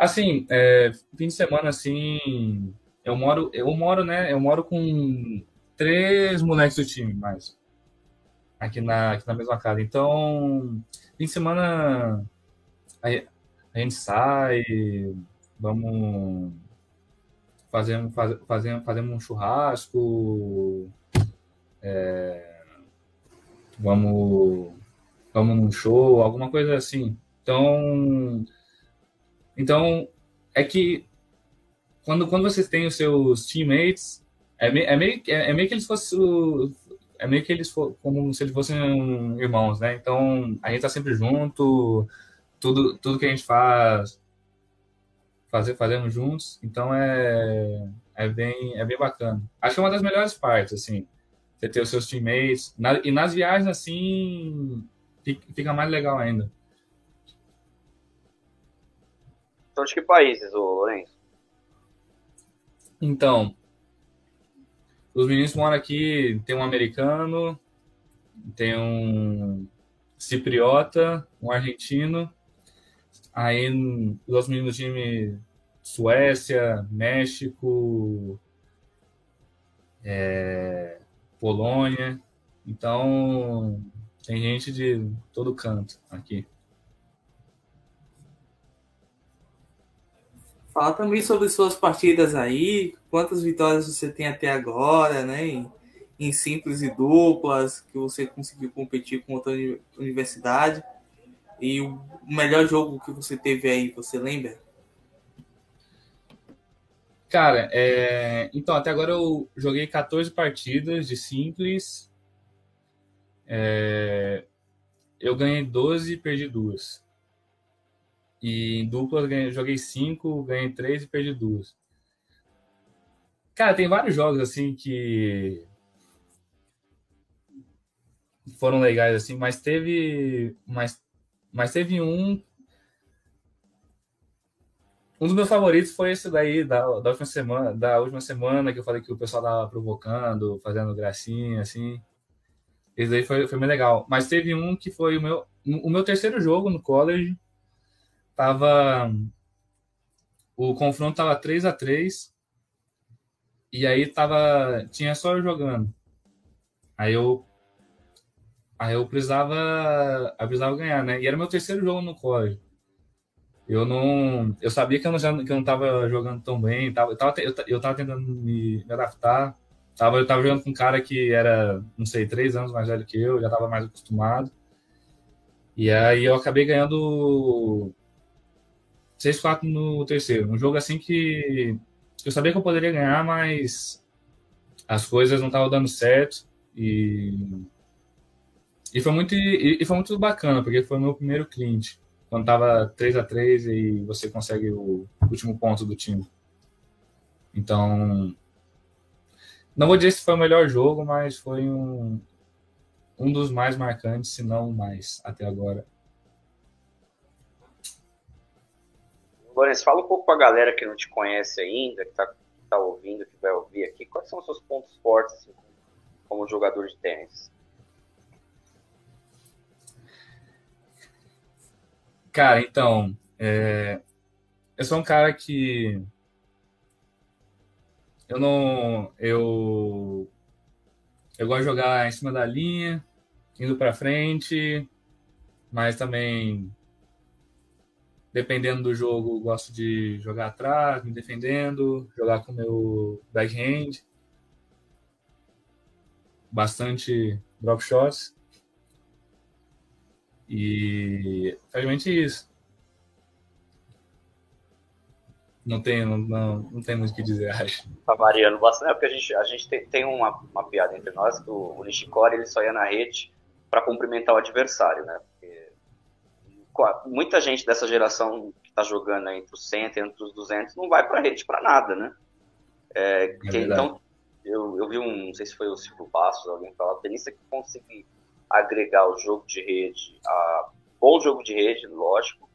Assim, é, fim de semana, assim, eu moro, eu moro, né? Eu moro com três moleques do time, mais aqui na, aqui na mesma casa. Então, fim de semana a, a gente sai, vamos fazemos faz, fazemos um churrasco, é, vamos vamos num show, alguma coisa assim. Então, então é que quando, quando vocês têm os seus teammates, é, meio, é, meio, é, é meio que eles fossem é meio que eles como se eles fossem irmãos, né? Então a gente tá sempre junto, tudo tudo que a gente faz fazer fazemos juntos, então é é bem é bem bacana. Acho que é uma das melhores partes assim, você ter os seus teammates na, e nas viagens assim fica mais legal ainda. Então de que países, o Lourenço? Então, os meninos moram aqui, tem um americano, tem um cipriota, um argentino. Aí os meninos time Suécia, México, é, Polônia. Então tem gente de todo canto aqui. Fala também sobre suas partidas aí, quantas vitórias você tem até agora, né? Em, em simples e duplas, que você conseguiu competir com outra universidade. E o melhor jogo que você teve aí, você lembra? Cara, é... então até agora eu joguei 14 partidas de simples. É... Eu ganhei 12 e perdi duas. E em ganhei, joguei cinco, ganhei três e perdi duas. Cara, tem vários jogos assim que foram legais assim, mas teve, mas, mas teve um um dos meus favoritos foi esse daí da, da última semana, da última semana que eu falei que o pessoal tava provocando, fazendo gracinha assim. Esse daí foi, foi bem legal. Mas teve um que foi o meu o meu terceiro jogo no college tava o confronto tava 3 a 3 e aí tava tinha só eu jogando. Aí eu aí eu precisava eu precisava ganhar, né? E era meu terceiro jogo no college. Eu não eu sabia que eu não que eu não tava jogando tão bem, tava eu tava eu, eu tava tentando me, me adaptar. Tava, eu tava jogando com um cara que era, não sei, três anos mais velho que eu, já tava mais acostumado. E aí eu acabei ganhando 6-4 no terceiro. Um jogo assim que eu sabia que eu poderia ganhar, mas as coisas não estavam dando certo. E, e, foi muito, e, foi muito bacana, porque foi o meu primeiro cliente. Quando tava 3 a 3 e você consegue o último ponto do time. Então, não vou dizer se foi o melhor jogo, mas foi um, um dos mais marcantes, se não mais, até agora. Lourenço, fala um pouco para a galera que não te conhece ainda, que está tá ouvindo, que vai ouvir aqui, quais são os seus pontos fortes assim, como jogador de tênis? Cara, então, é... eu sou um cara que eu não, eu eu gosto de jogar em cima da linha, indo para frente, mas também dependendo do jogo, gosto de jogar atrás, me defendendo, jogar com meu backhand. Bastante drop shots. E realmente isso. não tem, não, não, não tem muito o que dizer, acho. Tá variando bastante, é porque a gente, a gente tem, tem uma, uma piada entre nós que o, o Nishikori ele só ia na rede para cumprimentar o adversário, né? Muita gente dessa geração que tá jogando entre os 100 entre os 200 não vai para rede para nada, né? É, é que, então, eu, eu vi um, não sei se foi o Silvio Passos, alguém falar, tenista que conseguir agregar o jogo de rede, a, bom jogo de rede, lógico,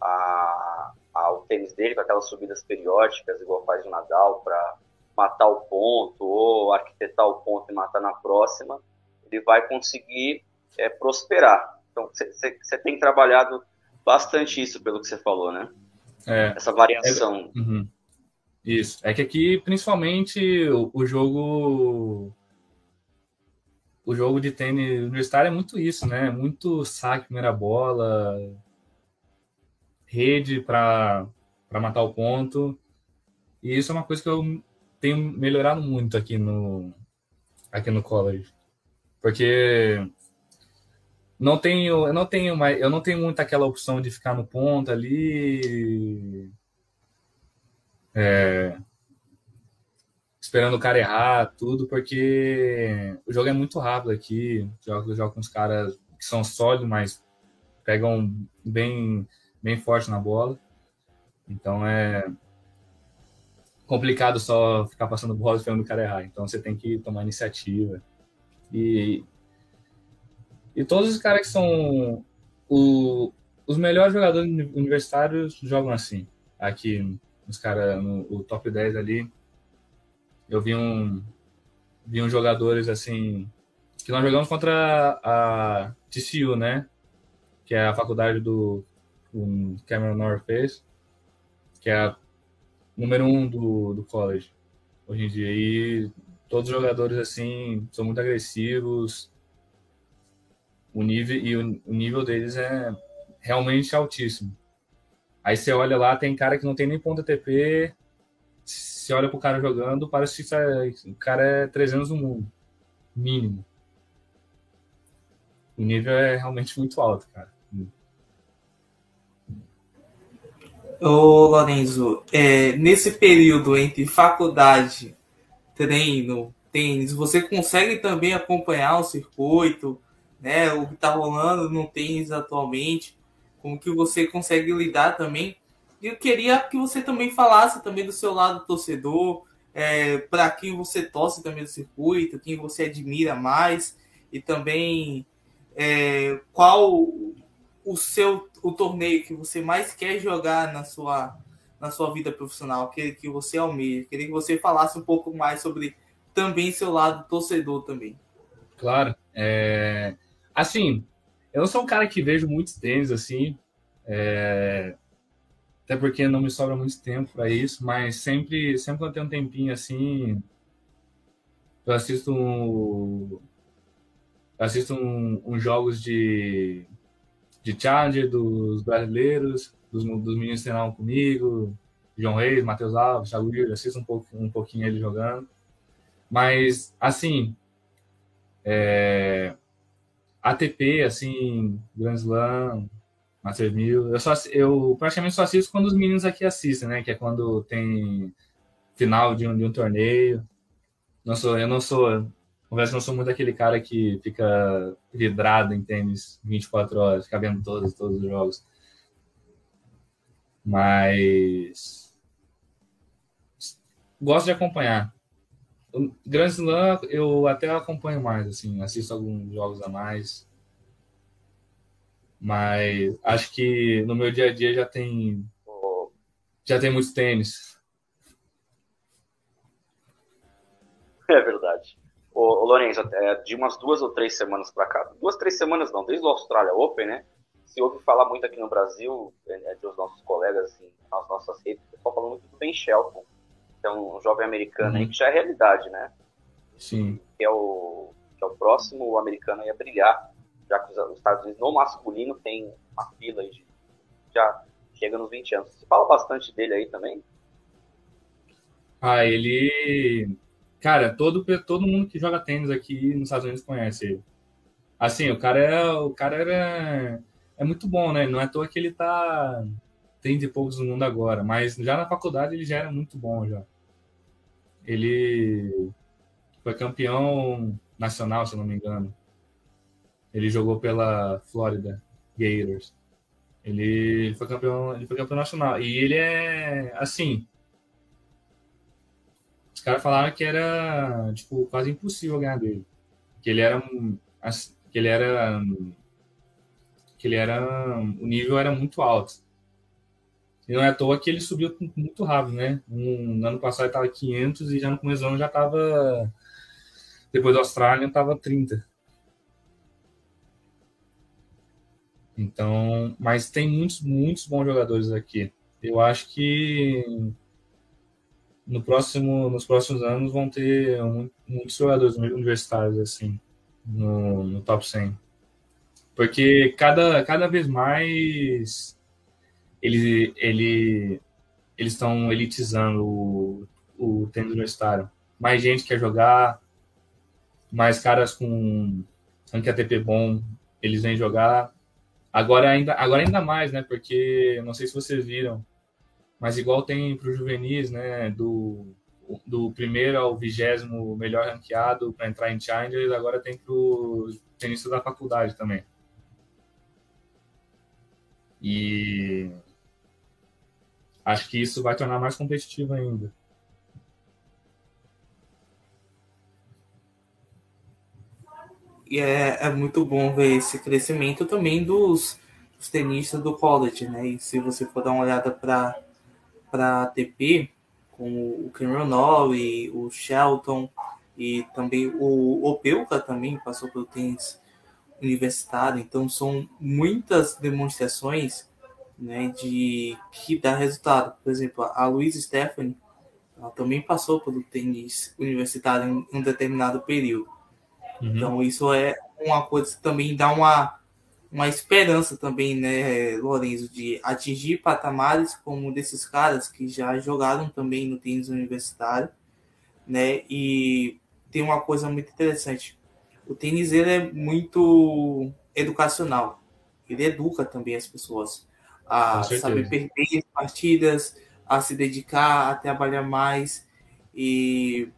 a, ao tênis dele, com aquelas subidas periódicas, igual faz o Nadal, para matar o ponto, ou arquitetar o ponto e matar na próxima, ele vai conseguir é, prosperar. Então, você tem trabalhado bastante isso, pelo que você falou, né? É, Essa variação. É, uhum. Isso. É que aqui, principalmente, o, o, jogo. O jogo de tênis universitário é muito isso, né? Muito saque, primeira bola, rede para matar o ponto. E isso é uma coisa que eu tenho melhorado muito aqui no, aqui no college. Porque não tenho, eu não tenho mais, eu não tenho muito aquela opção de ficar no ponto ali. É, esperando o cara errar, tudo, porque o jogo é muito rápido aqui. Jogo, jogo com os caras que são sólidos, mas pegam bem bem forte na bola. Então é complicado só ficar passando bola esperando o cara errar. Então você tem que tomar iniciativa. E, e todos os caras que são o, os melhores jogadores universitários jogam assim. Aqui, os caras no top 10 ali, eu vi um vi uns jogadores assim que nós jogamos contra a TCU, né? Que é a faculdade do o Cameron North fez, que é a número um do, do college hoje em dia. E todos os jogadores assim são muito agressivos. O nível e o, o nível deles é realmente altíssimo. Aí você olha lá, tem cara que não tem nem ponta TP. Se olha pro cara jogando, parece que o cara é 300 no mundo. Mínimo. O nível é realmente muito alto, cara. Ô, Lorenzo, é, nesse período entre faculdade, treino, tênis, você consegue também acompanhar o circuito, né? O que está rolando no tênis atualmente, como que você consegue lidar também. E eu queria que você também falasse também do seu lado torcedor, é, para quem você torce também do circuito, quem você admira mais, e também é, qual o seu o torneio que você mais quer jogar na sua na sua vida profissional, aquele que você almeja. Queria que você falasse um pouco mais sobre também seu lado torcedor também. Claro. É... Assim, eu não sou um cara que vejo muitos tênis assim, é... até porque não me sobra muito tempo para isso, mas sempre, sempre eu tenho um tempinho assim, eu assisto um, eu assisto uns um, um jogos de de Challenger, dos brasileiros, dos, dos meninos que treinavam comigo, João Reis, Matheus Alves, Thiago Williams, assisto um, pouco, um pouquinho ele jogando. Mas, assim, é, ATP, assim, Grand Slam, Master 1000, eu, só, eu praticamente só assisto quando os meninos aqui assistem, né? Que é quando tem final de um, de um torneio. Não sou, eu não sou Confesso que não sou muito aquele cara que fica vidrado em tênis 24 horas, fica vendo todos, todos os jogos. Mas gosto de acompanhar. O Grand Slam eu até acompanho mais, assim, assisto alguns jogos a mais. Mas acho que no meu dia a dia já tem já tem muitos tênis. É verdade. Ô, ô Lourenço, é, de umas duas ou três semanas para cá, duas, três semanas não, desde o Australia Open, né? Se ouve falar muito aqui no Brasil, é, é, os nossos colegas, assim, nas nossas redes, o pessoal falando muito do Ben Shelton, que é um jovem americano uhum. aí, que já é realidade, né? Sim. Que é o, que é o próximo americano a brilhar, já que os Estados Unidos, no masculino, tem uma fila aí de, já chega nos 20 anos. Você fala bastante dele aí também? Ah, ele Cara, todo, todo mundo que joga tênis aqui nos Estados Unidos conhece ele. Assim, o cara é, o cara era, é muito bom, né? Não é à toa que ele tá, 30 e poucos no mundo agora, mas já na faculdade ele já era muito bom já. Ele foi campeão nacional, se não me engano. Ele jogou pela Florida Gators. Ele foi campeão, ele foi campeão nacional. E ele é assim. Os caras falaram que era tipo quase impossível ganhar dele. Que ele era que ele era que ele era o nível era muito alto. E não é à toa que ele subiu muito rápido, né? Um, no ano passado estava 500 e já no começo do ano já estava depois da Austrália estava 30. Então, mas tem muitos, muitos bons jogadores aqui. Eu acho que no próximo, nos próximos anos vão ter muitos jogadores universitários assim no, no top 100. Porque cada, cada vez mais ele, ele, eles estão elitizando o, o tênis universitário. Mais gente quer jogar, mais caras com ranking ATP bom, eles vêm jogar. Agora ainda, agora ainda mais, né? Porque não sei se vocês viram, mas igual tem para os juvenis, né? Do, do primeiro ao vigésimo melhor ranqueado para entrar em Challengers, agora tem para os tenistas da faculdade também. E acho que isso vai tornar mais competitivo ainda. E é, é muito bom ver esse crescimento também dos, dos tenistas do college, né? E se você for dar uma olhada para a ATP, como o Cameron e o Shelton e também o Opelka também passou pelo tênis universitário, então são muitas demonstrações né, de que dá resultado. Por exemplo, a Luiz Stephanie ela também passou pelo tênis universitário em um determinado período. Uhum. Então, isso é uma coisa que também dá uma, uma esperança também, né, Lorenzo, de atingir patamares como desses caras que já jogaram também no tênis universitário, né, e tem uma coisa muito interessante. O tênis, ele é muito educacional. Ele educa também as pessoas a saber perder partidas, a se dedicar, a trabalhar mais e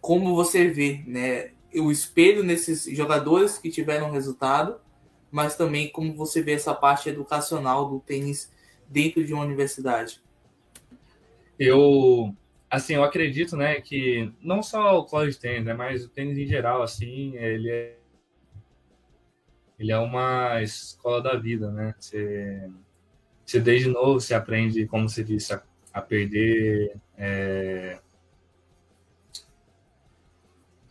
como você vê, né, o espelho nesses jogadores que tiveram resultado, mas também como você vê essa parte educacional do tênis dentro de uma universidade. Eu, assim, eu acredito, né, que não só o college tênis, né, mas o tênis em geral, assim, ele é ele é uma escola da vida, né? Você, você desde novo você aprende, como você disse, a, a perder, é,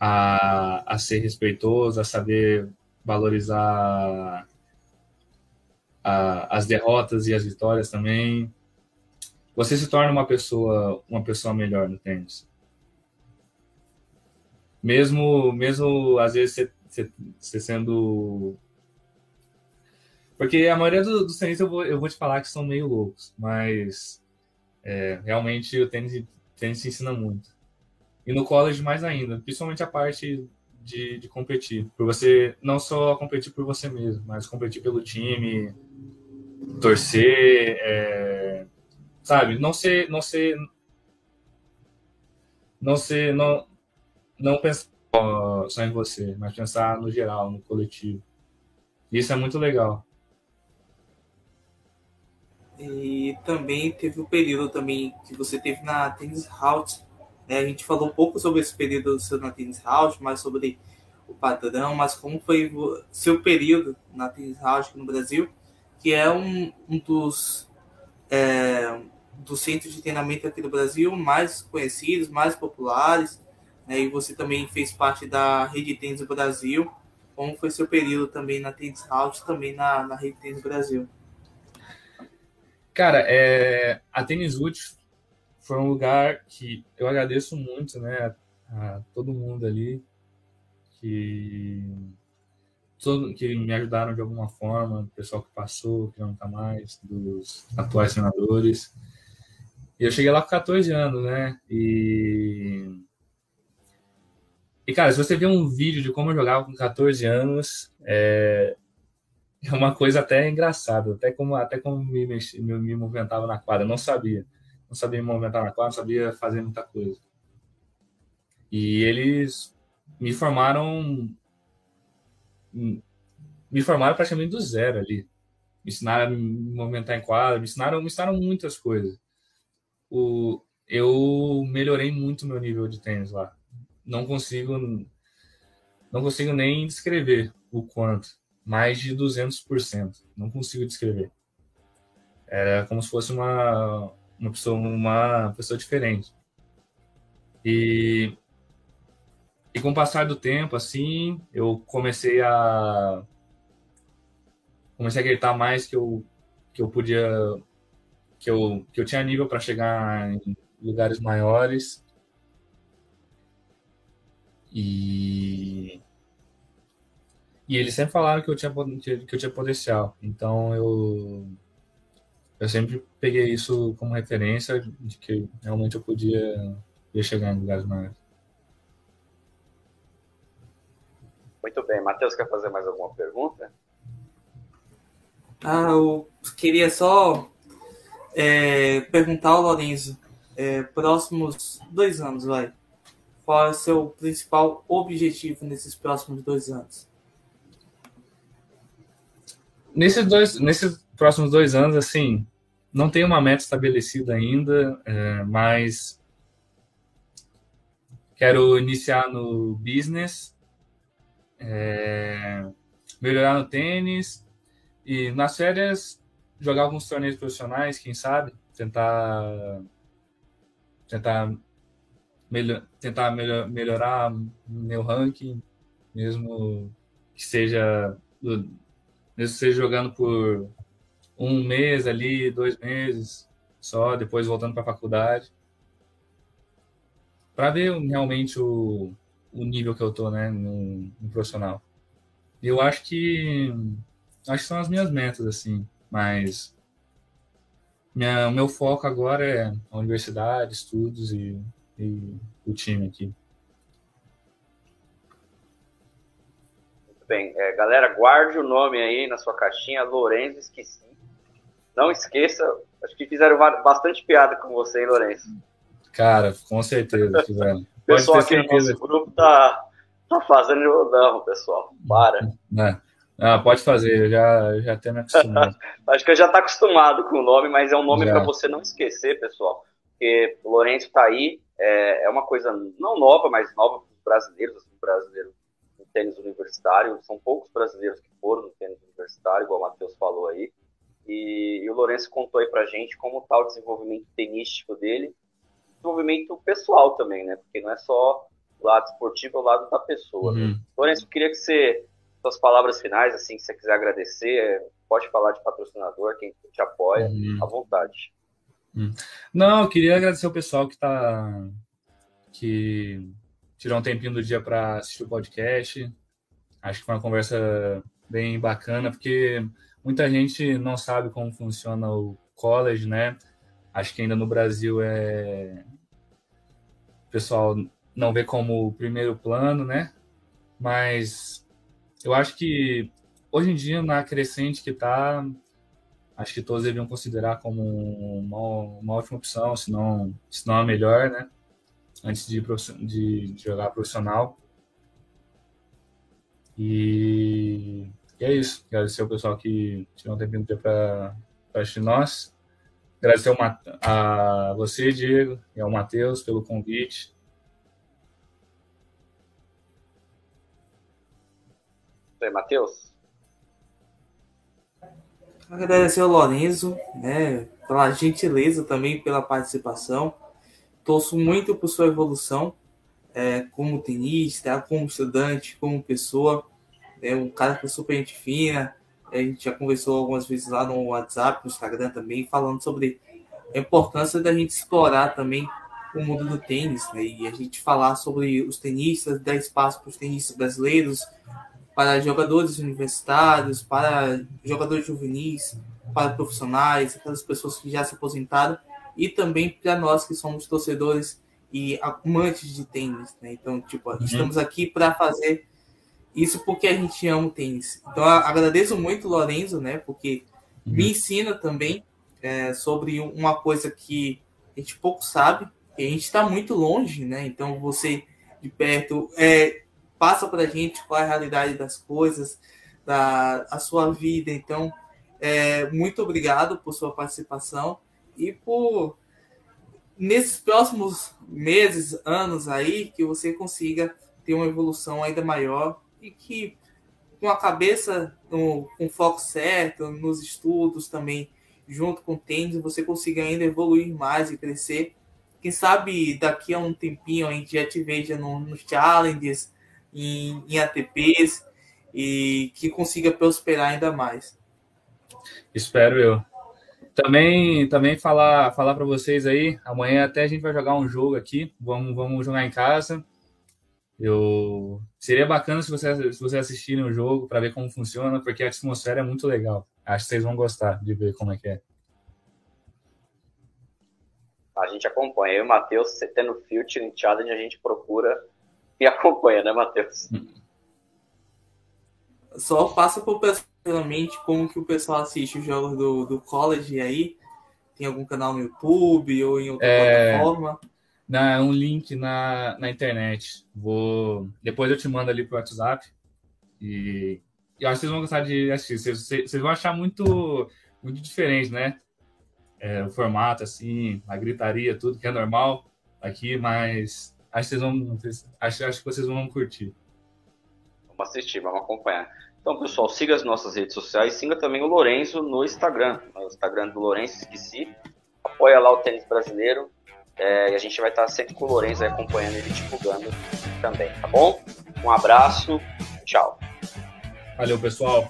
a, a ser respeitoso, a saber valorizar a, as derrotas e as vitórias também. Você se torna uma pessoa uma pessoa melhor no tênis. Mesmo mesmo às vezes você, você, você sendo porque a maioria dos do tenistas eu vou, eu vou te falar que são meio loucos, mas é, realmente o tênis, tênis ensina muito. E no college mais ainda, principalmente a parte de, de competir. Por você não só competir por você mesmo, mas competir pelo time, torcer, é, sabe? Não ser, não ser, não ser, não, não pensar só em você, mas pensar no geral, no coletivo. Isso é muito legal. E também teve o período também que você teve na Tennis House, né? A gente falou um pouco sobre esse período do seu na Tennis House, mais sobre o padrão, mas como foi o seu período na Tennis House no Brasil, que é um, um dos, é, dos centros de treinamento aqui do Brasil mais conhecidos, mais populares, né? e você também fez parte da Rede Tênis Brasil. Como foi seu período também na Tennis House, também na, na Rede Tênis Brasil? Cara, é, a Tênis Ult foi um lugar que eu agradeço muito, né, a, todo mundo ali que todo, que me ajudaram de alguma forma, o pessoal que passou, que não está mais, dos atuais senadores. E eu cheguei lá com 14 anos, né? E e cara, se você ver um vídeo de como eu jogava com 14 anos, é... é uma coisa até engraçada, até como, até como me, me, me movimentava na quadra, não sabia. Não sabia me movimentar na quadra, não sabia fazer muita coisa. E eles me formaram me formaram praticamente do zero ali. Me ensinaram a me movimentar em quadra, me ensinaram, me ensinaram muitas coisas. O, eu melhorei muito meu nível de tênis lá. Não consigo não consigo nem descrever o quanto. Mais de 200%. Não consigo descrever. Era como se fosse uma, uma, pessoa, uma pessoa diferente. E, e com o passar do tempo, assim, eu comecei a comecei a gritar mais que eu que eu podia que eu que eu tinha nível para chegar em lugares maiores e e eles sempre falaram que eu tinha que eu tinha potencial então eu eu sempre peguei isso como referência de que realmente eu podia, podia chegar em lugares maiores muito bem Matheus quer fazer mais alguma pergunta ah, eu queria só é, perguntar ao Lorenzo, é, próximos dois anos, vai. Qual é o seu principal objetivo nesses próximos dois anos? Nesses dois, nesses próximos dois anos, assim, não tem uma meta estabelecida ainda, é, mas quero iniciar no business, é, melhorar no tênis e nas férias, jogar alguns torneios profissionais, quem sabe, tentar tentar melhor, tentar melhor, melhorar meu ranking, mesmo que seja mesmo seja jogando por um mês ali, dois meses só, depois voltando para a faculdade, para ver realmente o, o nível que eu tô, né, no, no profissional. Eu acho que acho que são as minhas metas, assim, mas minha, o meu foco agora é a universidade, estudos e, e o time aqui. Bem. É, galera, guarde o nome aí na sua caixinha, Lourenço, esqueci. Não esqueça, acho que fizeram bastante piada com você, hein, Lourenço? Cara, com certeza fizeram. o pessoal aqui no nosso grupo tá, tá fazendo rodão, pessoal. Para. É. Ah, pode fazer, eu já, eu já até me acostumado. Acho que eu já está acostumado com o nome, mas é um nome para você não esquecer, pessoal. Porque o Lourenço está aí, é, é, uma coisa não nova, mas nova para os brasileiros, assim, brasileiro tênis universitário. São poucos brasileiros que foram no tênis universitário, igual o Matheus falou aí. E, e o Lourenço contou aí para gente como está o desenvolvimento tenístico dele, desenvolvimento pessoal também, né? Porque não é só o lado esportivo, é o lado da pessoa. Uhum. Lourenço, eu queria que você suas palavras finais, assim, se você quiser agradecer, pode falar de patrocinador, quem te apoia, uhum. à vontade. Uhum. Não, eu queria agradecer o pessoal que está que tirou um tempinho do dia para assistir o podcast. Acho que foi uma conversa bem bacana, porque muita gente não sabe como funciona o college, né? Acho que ainda no Brasil é o pessoal não vê como primeiro plano, né? Mas eu acho que hoje em dia, na crescente que está, acho que todos deviam considerar como uma, uma ótima opção, se não, se não a melhor, né? Antes de, de, de jogar profissional. E, e, é isso. Agradecer ao pessoal que tirou um tempinho para assistir nós. Agradecer a você, Diego, e ao Matheus pelo convite. aí, Matheus? Agradecer ao Lorenzo, né, pela gentileza também, pela participação. Torço muito por sua evolução é, como tenista, como estudante, como pessoa. É um cara que é super gente fina. A gente já conversou algumas vezes lá no WhatsApp, no Instagram também, falando sobre a importância da gente explorar também o mundo do tênis, né? E a gente falar sobre os tenistas, dar espaço para os tenistas brasileiros, para jogadores universitários, para jogadores juvenis, para profissionais, aquelas pessoas que já se aposentaram e também para nós que somos torcedores e amantes de tênis, né? Então, tipo, uhum. estamos aqui para fazer Isso porque a gente ama o tênis. Então, agradeço muito, Lorenzo, né? Porque uhum. me ensina também é, sobre uma coisa que a gente pouco sabe, a gente está muito longe, né? Então, você de perto é, passa para a gente qual é a realidade das coisas, da a sua vida. Então, é, muito obrigado por sua participação e por nesses próximos meses, anos aí, que você consiga ter uma evolução ainda maior e que com a cabeça com foco certo, nos estudos também, junto com o tênis, você consiga ainda evoluir mais e crescer. Quem sabe daqui a um tempinho a gente já te veja no, nos challenges, em, em ATPs e que consiga prosperar ainda mais. Espero eu. Também, também falar, falar para vocês aí, amanhã até a gente vai jogar um jogo aqui, vamos, vamos jogar em casa. Eu seria bacana se vocês, se vocês assistirem o jogo para ver como funciona, porque a atmosfera é muito legal. Acho que vocês vão gostar de ver como é que é. A gente acompanha. Eu e o Matheus, você tendo em Challenge, a gente procura e acompanha, né, Matheus? Só passa por pessoalmente como que o pessoal assiste os jogos do, do college aí. Tem algum canal no YouTube ou em outra é... plataforma? na, um link na, na internet. Vou depois eu te mando ali pro WhatsApp e eu acho que vocês vão gostar de assistir. Vocês, vocês vão achar muito muito diferente, né? É, o formato assim, a gritaria, tudo que é normal aqui, mas acho que vocês vão acho, acho que vocês vão curtir. Vamos assistir, vamos acompanhar. Então, pessoal, siga as nossas redes sociais, siga também o Lourenço no Instagram, no Instagram do Lourenço Esqueci. Apoia lá o tênis brasileiro, é, e a gente vai estar sempre com o Lourenço acompanhando ele divulgando também, tá bom? Um abraço, tchau. Valeu, pessoal.